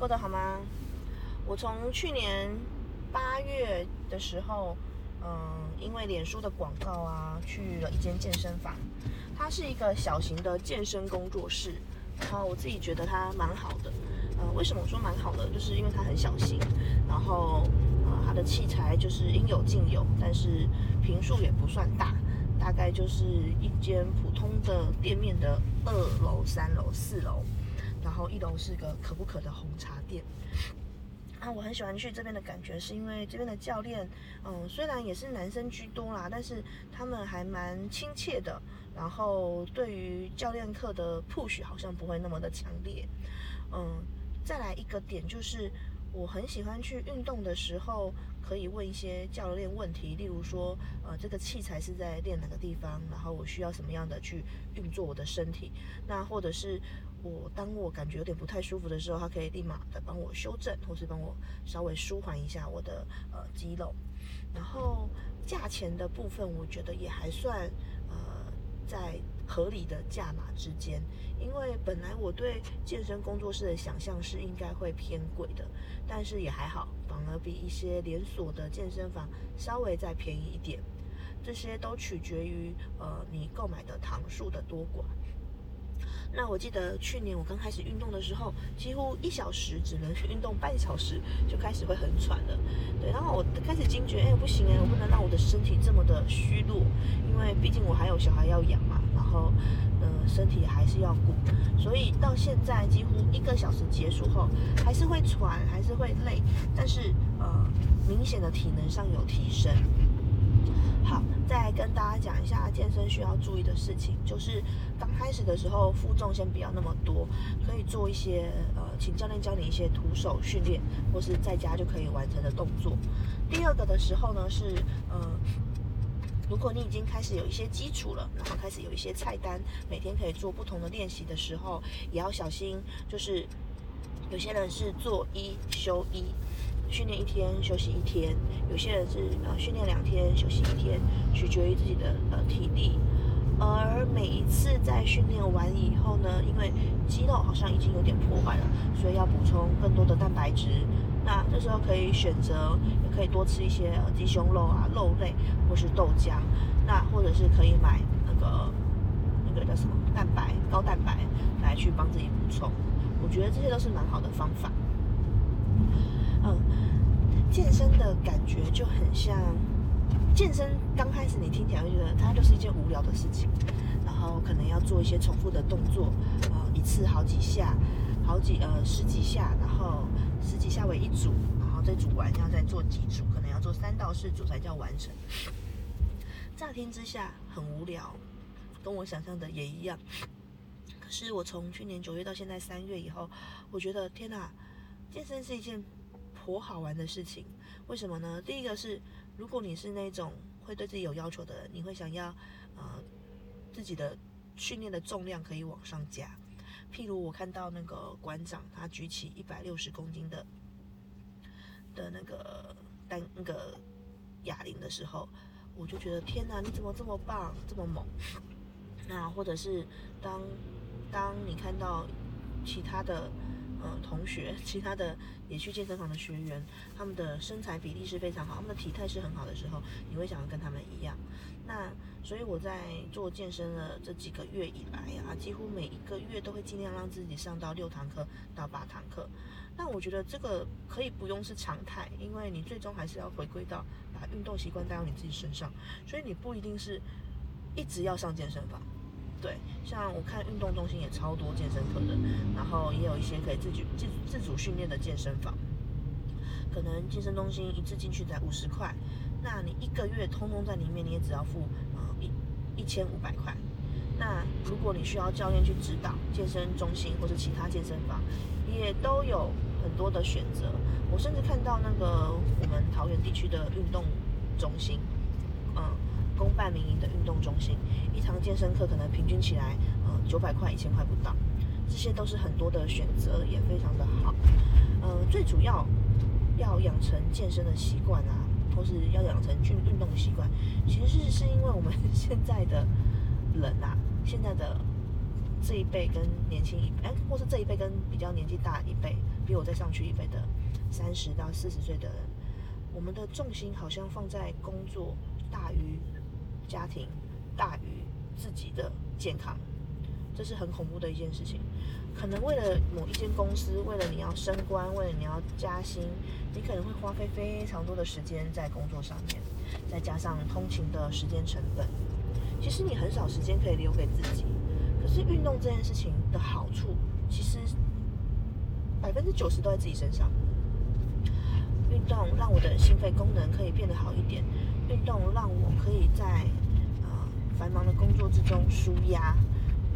过得好吗？我从去年八月的时候，嗯，因为脸书的广告啊，去了一间健身房，它是一个小型的健身工作室，然后我自己觉得它蛮好的。呃，为什么我说蛮好的？就是因为它很小型，然后呃，它的器材就是应有尽有，但是平数也不算大。大概就是一间普通的店面的二楼、三楼、四楼，然后一楼是个可不可的红茶店。啊，我很喜欢去这边的感觉，是因为这边的教练，嗯，虽然也是男生居多啦，但是他们还蛮亲切的。然后对于教练课的 push 好像不会那么的强烈。嗯，再来一个点就是。我很喜欢去运动的时候，可以问一些教练问题，例如说，呃，这个器材是在练哪个地方，然后我需要什么样的去运作我的身体，那或者是我当我感觉有点不太舒服的时候，他可以立马的帮我修正，或是帮我稍微舒缓一下我的呃肌肉。然后价钱的部分，我觉得也还算呃在。合理的价码之间，因为本来我对健身工作室的想象是应该会偏贵的，但是也还好，反而比一些连锁的健身房稍微再便宜一点。这些都取决于呃你购买的堂数的多寡。那我记得去年我刚开始运动的时候，几乎一小时只能 运动半小时，就开始会很喘了。对，然后我开始惊觉，哎，不行哎，我不能让我的身体这么的虚弱，因为毕竟我还有小孩要养嘛，然后，呃，身体还是要顾。所以到现在几乎一个小时结束后，还是会喘，还是会累，但是呃，明显的体能上有提升。好，再跟大家讲一下健身需要注意的事情，就是刚开始的时候负重先不要那么多，可以做一些呃，请教练教你一些徒手训练，或是在家就可以完成的动作。第二个的时候呢是呃，如果你已经开始有一些基础了，然后开始有一些菜单，每天可以做不同的练习的时候，也要小心，就是有些人是做一休一。训练一天，休息一天。有些人是呃训练两天，休息一天，取决于自己的呃体力。而每一次在训练完以后呢，因为肌肉好像已经有点破坏了，所以要补充更多的蛋白质。那这时候可以选择，也可以多吃一些鸡胸肉啊、肉类或是豆浆。那或者是可以买那个那个叫什么蛋白高蛋白来去帮自己补充。我觉得这些都是蛮好的方法。嗯，健身的感觉就很像健身刚开始，你听起来会觉得它就是一件无聊的事情，然后可能要做一些重复的动作，啊，一次好几下，好几呃十几下，然后十几下为一组，然后再组完要再做几组，可能要做三到四组才叫完成。乍听之下很无聊，跟我想象的也一样。可是我从去年九月到现在三月以后，我觉得天哪，健身是一件。颇好玩的事情，为什么呢？第一个是，如果你是那种会对自己有要求的人，你会想要，呃，自己的训练的重量可以往上加。譬如我看到那个馆长，他举起一百六十公斤的的那个单那个哑铃的时候，我就觉得天哪，你怎么这么棒，这么猛？那或者是当当你看到其他的。嗯，同学，其他的也去健身房的学员，他们的身材比例是非常好，他们的体态是很好的时候，你会想要跟他们一样。那所以我在做健身的这几个月以来啊，几乎每一个月都会尽量让自己上到六堂课到八堂课。那我觉得这个可以不用是常态，因为你最终还是要回归到把运动习惯带到你自己身上，所以你不一定是一直要上健身房。对，像我看运动中心也超多健身课的，然后也有一些可以自己自自主训练的健身房。可能健身中心一次进去才五十块，那你一个月通通在里面，你也只要付呃一一千五百块。那如果你需要教练去指导，健身中心或者其他健身房也都有很多的选择。我甚至看到那个我们桃园地区的运动中心，公办民营的运动中心，一堂健身课可能平均起来，呃，九百块、一千块不到，这些都是很多的选择，也非常的好。呃，最主要要养成健身的习惯啊，或是要养成去运动的习惯，其实是是因为我们现在的人啊，现在的这一辈跟年轻一哎，或是这一辈跟比较年纪大一辈，比我再上去一辈的三十到四十岁的人，我们的重心好像放在工作大于家庭，大于自己的健康，这是很恐怖的一件事情。可能为了某一间公司，为了你要升官，为了你要加薪，你可能会花费非常多的时间在工作上面，再加上通勤的时间成本，其实你很少时间可以留给自己。可是运动这件事情的好处，其实百分之九十都在自己身上。运动让我的心肺功能可以变得好一点，运动让我可以在呃繁忙的工作之中舒压，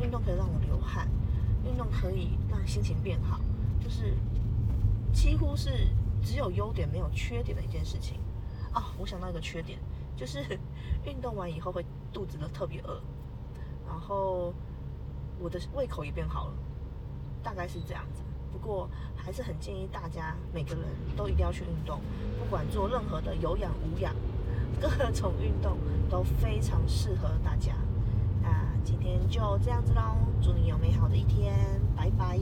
运动可以让我流汗。运动可以让心情变好，就是几乎是只有优点没有缺点的一件事情啊！我想到一个缺点，就是运动完以后会肚子都特别饿，然后我的胃口也变好了，大概是这样子。不过还是很建议大家每个人都一定要去运动，不管做任何的有氧无氧，各种运动都非常适合大家。那今天就这样子喽，祝你有美好的一天，拜拜。